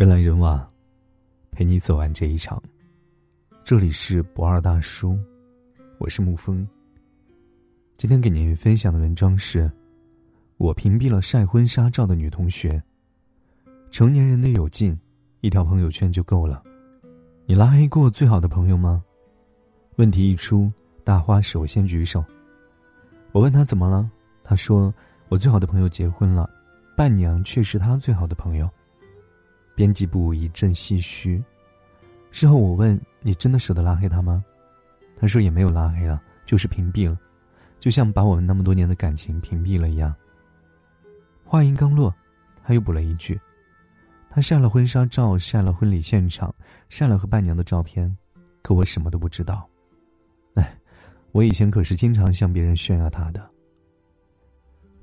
人来人往，陪你走完这一场。这里是不二大叔，我是沐风。今天给您分享的文章是：我屏蔽了晒婚纱照的女同学。成年人的友尽，一条朋友圈就够了。你拉黑过最好的朋友吗？问题一出，大花首先举手。我问他怎么了，他说我最好的朋友结婚了，伴娘却是他最好的朋友。编辑部一阵唏嘘。事后我问：“你真的舍得拉黑他吗？”他说：“也没有拉黑了，就是屏蔽了，就像把我们那么多年的感情屏蔽了一样。”话音刚落，他又补了一句：“他晒了婚纱照，晒了婚礼现场，晒了和伴娘的照片，可我什么都不知道。”哎，我以前可是经常向别人炫耀他的。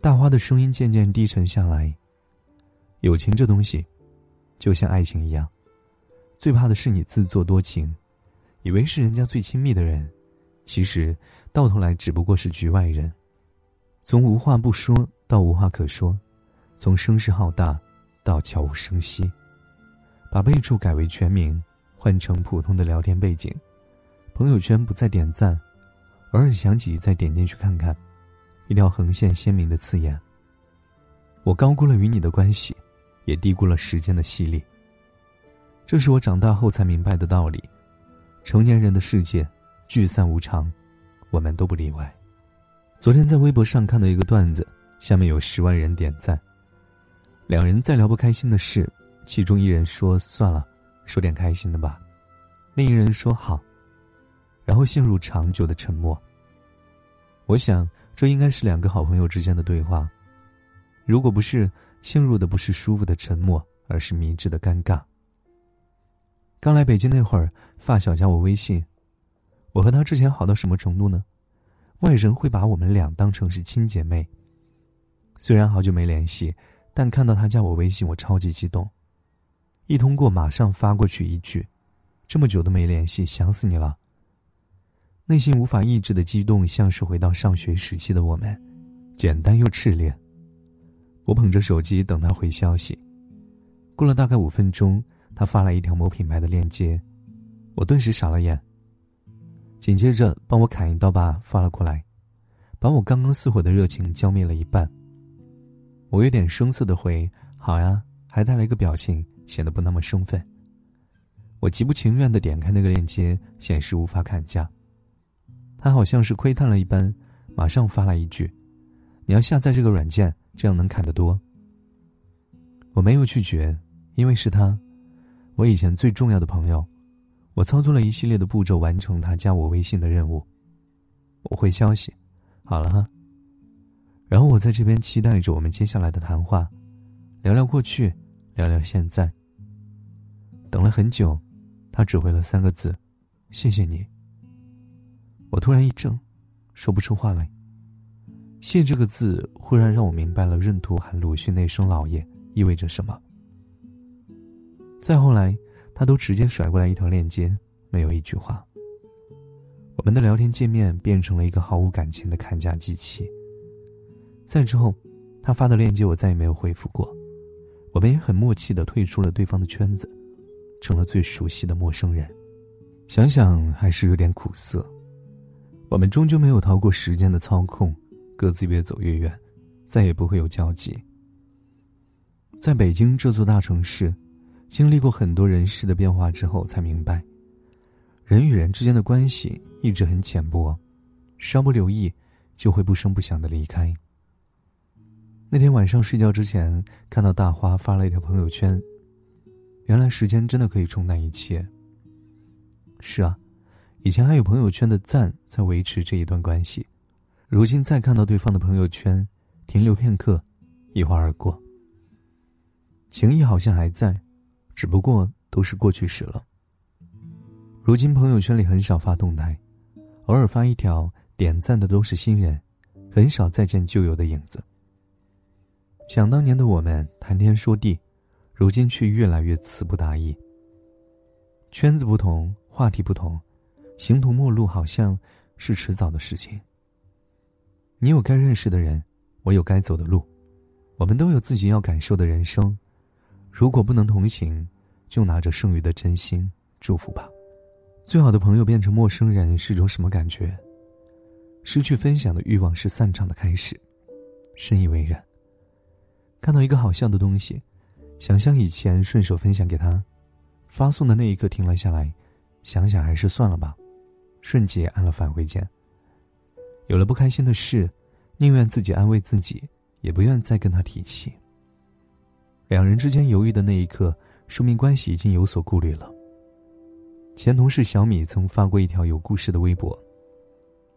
大花的声音渐渐低沉下来。友情这东西。就像爱情一样，最怕的是你自作多情，以为是人家最亲密的人，其实到头来只不过是局外人。从无话不说到无话可说，从声势浩大到悄无声息，把备注改为全名，换成普通的聊天背景，朋友圈不再点赞，偶尔想起再点进去看看，一条横线鲜明的刺眼。我高估了与你的关系。也低估了时间的吸力。这是我长大后才明白的道理。成年人的世界，聚散无常，我们都不例外。昨天在微博上看到一个段子，下面有十万人点赞。两人在聊不开心的事，其中一人说：“算了，说点开心的吧。”另一人说：“好。”然后陷入长久的沉默。我想，这应该是两个好朋友之间的对话。如果不是。陷入的不是舒服的沉默，而是迷之的尴尬。刚来北京那会儿，发小加我微信，我和他之前好到什么程度呢？外人会把我们俩当成是亲姐妹。虽然好久没联系，但看到他加我微信，我超级激动，一通过马上发过去一句：“这么久都没联系，想死你了。”内心无法抑制的激动，像是回到上学时期的我们，简单又炽烈。我捧着手机等他回消息，过了大概五分钟，他发来一条某品牌的链接，我顿时傻了眼。紧接着帮我砍一刀吧发了过来，把我刚刚似火的热情浇灭了一半。我有点生涩的回：“好呀”，还带了一个表情，显得不那么生分。我极不情愿的点开那个链接，显示无法砍价。他好像是窥探了一般，马上发来一句：“你要下载这个软件。”这样能砍得多。我没有拒绝，因为是他，我以前最重要的朋友。我操作了一系列的步骤，完成他加我微信的任务。我回消息，好了哈。然后我在这边期待着我们接下来的谈话，聊聊过去，聊聊现在。等了很久，他只回了三个字：“谢谢你。”我突然一怔，说不出话来。谢这个字忽然让我明白了闰土喊鲁迅那声“老爷”意味着什么。再后来，他都直接甩过来一条链接，没有一句话。我们的聊天界面变成了一个毫无感情的砍价机器。再之后，他发的链接我再也没有回复过，我们也很默契的退出了对方的圈子，成了最熟悉的陌生人。想想还是有点苦涩，我们终究没有逃过时间的操控。各自越走越远，再也不会有交集。在北京这座大城市，经历过很多人事的变化之后，才明白，人与人之间的关系一直很浅薄，稍不留意就会不声不响的离开。那天晚上睡觉之前，看到大花发了一条朋友圈，原来时间真的可以冲淡一切。是啊，以前还有朋友圈的赞在维持这一段关系。如今再看到对方的朋友圈，停留片刻，一晃而过。情谊好像还在，只不过都是过去式了。如今朋友圈里很少发动态，偶尔发一条，点赞的都是新人，很少再见旧友的影子。想当年的我们谈天说地，如今却越来越词不达意。圈子不同，话题不同，形同陌路，好像是迟早的事情。你有该认识的人，我有该走的路，我们都有自己要感受的人生。如果不能同行，就拿着剩余的真心祝福吧。最好的朋友变成陌生人是种什么感觉？失去分享的欲望是散场的开始，深以为然。看到一个好笑的东西，想象以前顺手分享给他，发送的那一刻停了下来，想想还是算了吧，瞬间按了返回键。有了不开心的事，宁愿自己安慰自己，也不愿再跟他提起。两人之间犹豫的那一刻，说明关系已经有所顾虑了。前同事小米曾发过一条有故事的微博：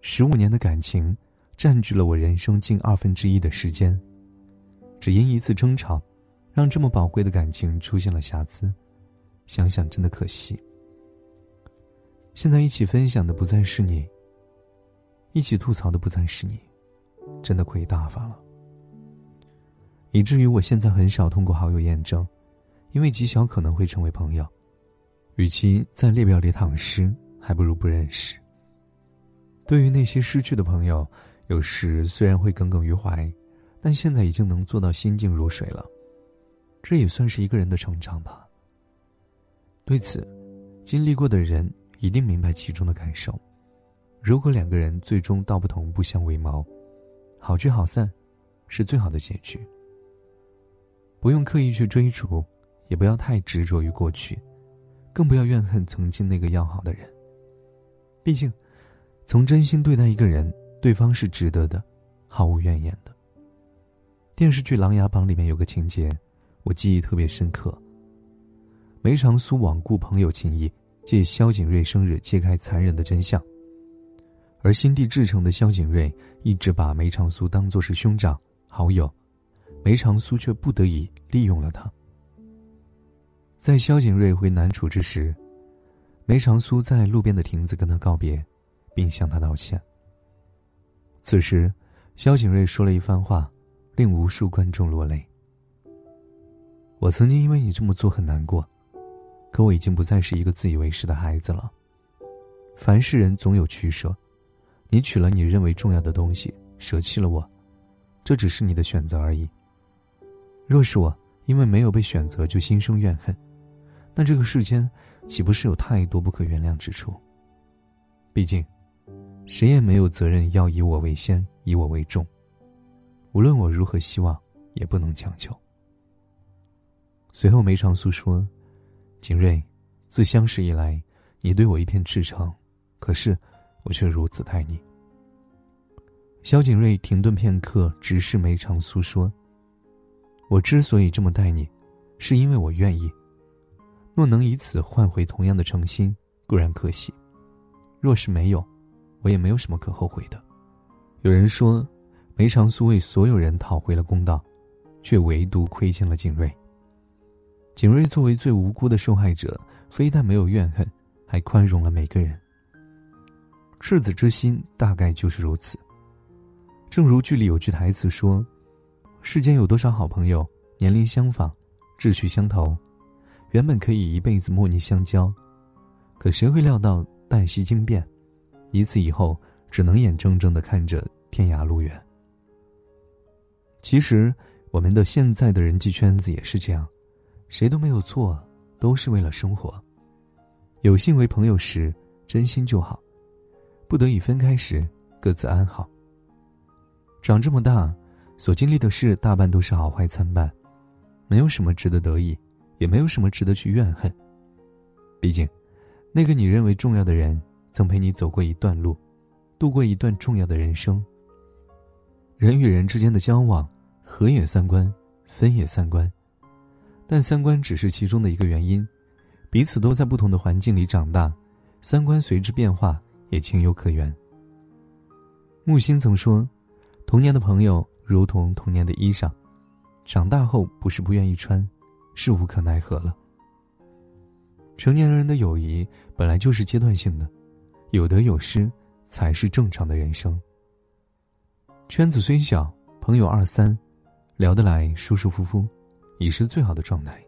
十五年的感情，占据了我人生近二分之一的时间。只因一次争吵，让这么宝贵的感情出现了瑕疵，想想真的可惜。现在一起分享的不再是你，一起吐槽的不再是你，真的亏大发了。以至于我现在很少通过好友验证，因为极小可能会成为朋友。与其在列表里躺尸，还不如不认识。对于那些失去的朋友，有时虽然会耿耿于怀。但现在已经能做到心静如水了，这也算是一个人的成长吧。对此，经历过的人一定明白其中的感受。如果两个人最终道不同不相为谋，好聚好散，是最好的结局。不用刻意去追逐，也不要太执着于过去，更不要怨恨曾经那个要好的人。毕竟，从真心对待一个人，对方是值得的，毫无怨言的。电视剧《琅琊榜》里面有个情节，我记忆特别深刻。梅长苏罔顾朋友情谊，借萧景睿生日揭开残忍的真相。而心地至诚的萧景睿一直把梅长苏当作是兄长好友，梅长苏却不得已利用了他。在萧景睿回南楚之时，梅长苏在路边的亭子跟他告别，并向他道歉。此时，萧景睿说了一番话。令无数观众落泪。我曾经因为你这么做很难过，可我已经不再是一个自以为是的孩子了。凡事人总有取舍，你取了你认为重要的东西，舍弃了我，这只是你的选择而已。若是我因为没有被选择就心生怨恨，那这个世间岂不是有太多不可原谅之处？毕竟，谁也没有责任要以我为先，以我为重。无论我如何希望，也不能强求。随后，梅长苏说：“景睿，自相识以来，你对我一片赤诚，可是我却如此待你。”萧景睿停顿片刻，直视梅长苏说：“我之所以这么待你，是因为我愿意。若能以此换回同样的诚心，固然可喜；若是没有，我也没有什么可后悔的。”有人说。梅长苏为所有人讨回了公道，却唯独亏欠了景睿。景睿作为最无辜的受害者，非但没有怨恨，还宽容了每个人。赤子之心大概就是如此。正如剧里有句台词说：“世间有多少好朋友，年龄相仿，志趣相投，原本可以一辈子莫逆相交，可谁会料到旦夕惊变，一次以后，只能眼睁睁的看着天涯路远。”其实，我们的现在的人际圈子也是这样，谁都没有错，都是为了生活。有幸为朋友时，真心就好；不得已分开时，各自安好。长这么大，所经历的事大半都是好坏参半，没有什么值得得意，也没有什么值得去怨恨。毕竟，那个你认为重要的人，曾陪你走过一段路，度过一段重要的人生。人与人之间的交往。合也三观，分也三观，但三观只是其中的一个原因，彼此都在不同的环境里长大，三观随之变化也情有可原。木心曾说：“童年的朋友如同童年的衣裳，长大后不是不愿意穿，是无可奈何了。”成年人的友谊本来就是阶段性的，有得有失才是正常的人生。圈子虽小，朋友二三。聊得来，舒舒服服，已是最好的状态。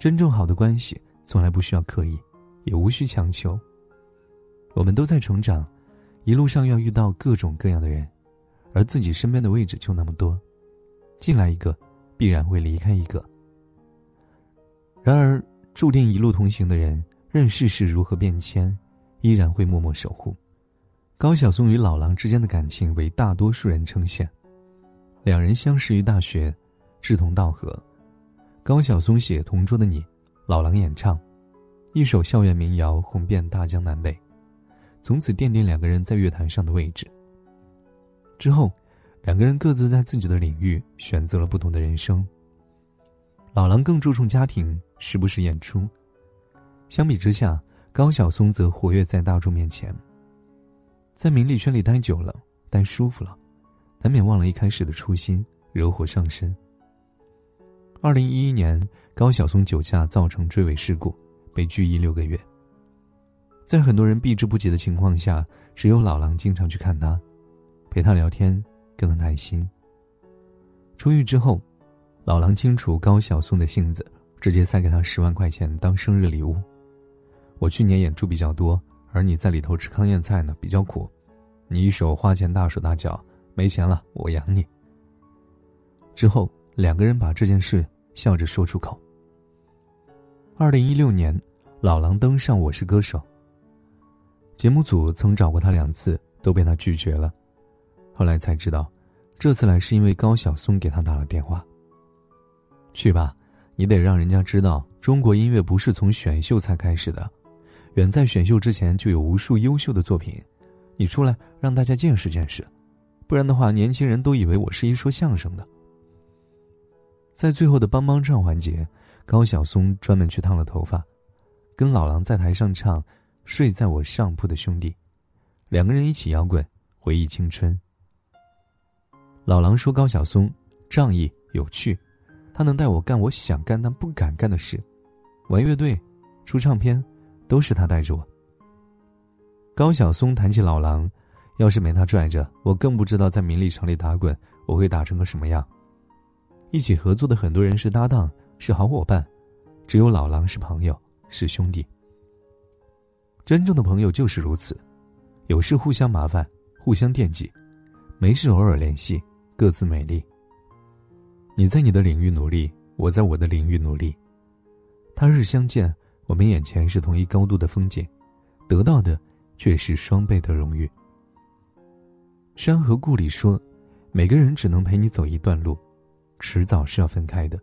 真正好的关系，从来不需要刻意，也无需强求。我们都在成长，一路上要遇到各种各样的人，而自己身边的位置就那么多，进来一个，必然会离开一个。然而，注定一路同行的人，任世事如何变迁，依然会默默守护。高晓松与老狼之间的感情为大多数人称羡。两人相识于大学，志同道合。高晓松写《同桌的你》，老狼演唱，一首校园民谣红遍大江南北，从此奠定两个人在乐坛上的位置。之后，两个人各自在自己的领域选择了不同的人生。老狼更注重家庭，时不时演出。相比之下，高晓松则活跃在大众面前。在名利圈里待久了，待舒服了，难免忘了一开始的初心，惹火上身。二零一一年，高晓松酒驾造成追尾事故，被拘役六个月。在很多人避之不及的情况下，只有老狼经常去看他，陪他聊天，跟他谈心。出狱之后，老狼清楚高晓松的性子，直接塞给他十万块钱当生日礼物。我去年演出比较多。而你在里头吃糠咽菜呢，比较苦。你一手花钱大手大脚，没钱了我养你。之后两个人把这件事笑着说出口。二零一六年，老狼登上《我是歌手》。节目组曾找过他两次，都被他拒绝了。后来才知道，这次来是因为高晓松给他打了电话。去吧，你得让人家知道，中国音乐不是从选秀才开始的。远在选秀之前就有无数优秀的作品，你出来让大家见识见识，不然的话，年轻人都以为我是一说相声的。在最后的帮帮唱环节，高晓松专门去烫了头发，跟老狼在台上唱《睡在我上铺的兄弟》，两个人一起摇滚，回忆青春。老狼说高晓松仗义有趣，他能带我干我想干但不敢干的事，玩乐队，出唱片。都是他带着我。高晓松谈起老狼，要是没他拽着，我更不知道在名利场里打滚我会打成个什么样。一起合作的很多人是搭档，是好伙伴，只有老狼是朋友，是兄弟。真正的朋友就是如此，有事互相麻烦，互相惦记，没事偶尔联系，各自美丽。你在你的领域努力，我在我的领域努力，他日相见。我们眼前是同一高度的风景，得到的却是双倍的荣誉。山河故里说，每个人只能陪你走一段路，迟早是要分开的。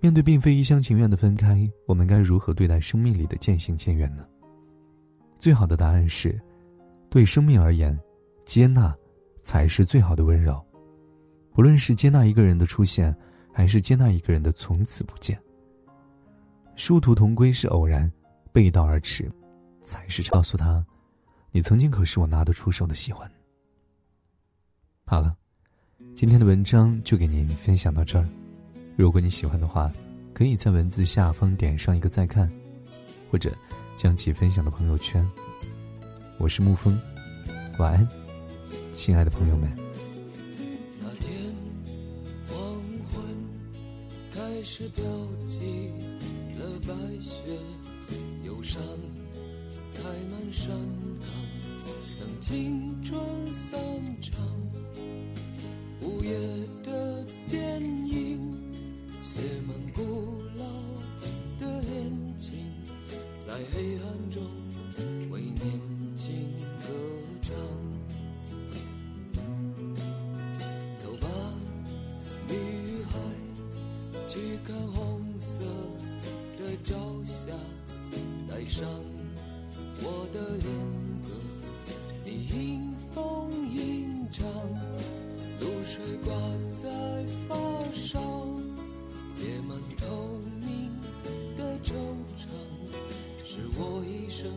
面对并非一厢情愿的分开，我们该如何对待生命里的渐行渐远呢？最好的答案是，对生命而言，接纳才是最好的温柔。不论是接纳一个人的出现，还是接纳一个人的从此不见。殊途同归是偶然，背道而驰，才是告诉他，你曾经可是我拿得出手的喜欢。好了，今天的文章就给您分享到这儿。如果你喜欢的话，可以在文字下方点上一个再看，或者将其分享到朋友圈。我是沐风，晚安，亲爱的朋友们。那天黄昏开始飘起。了白雪，忧伤开满山岗，等青春散场。午夜的在黑暗中为年轻歌唱。走吧，女孩，去看红色。的朝霞，带上我的恋歌，你迎风吟唱，露水挂在发梢，结满头生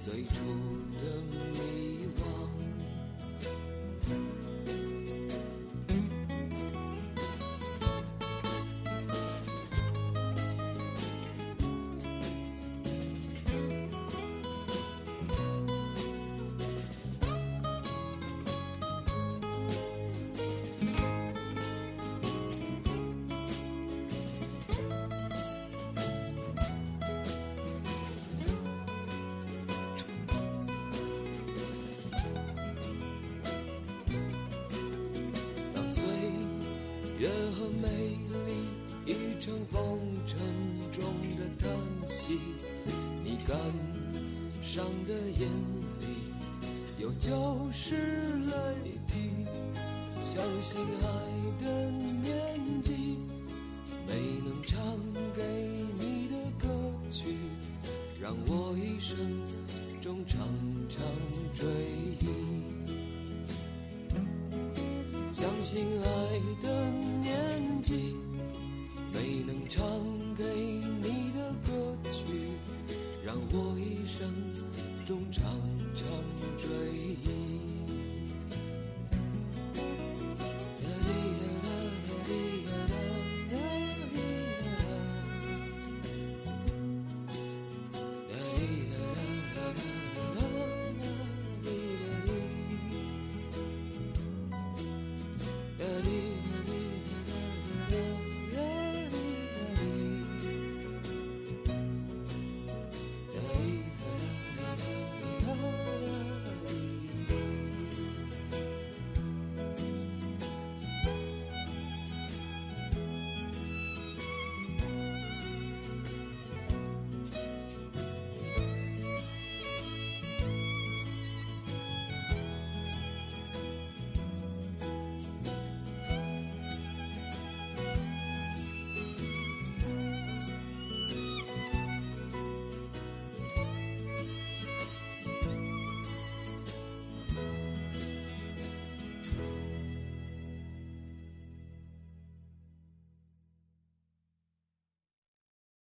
最初的梦就是泪滴相信爱的年纪没能唱给你的歌曲让我一生中常常追忆。相信爱的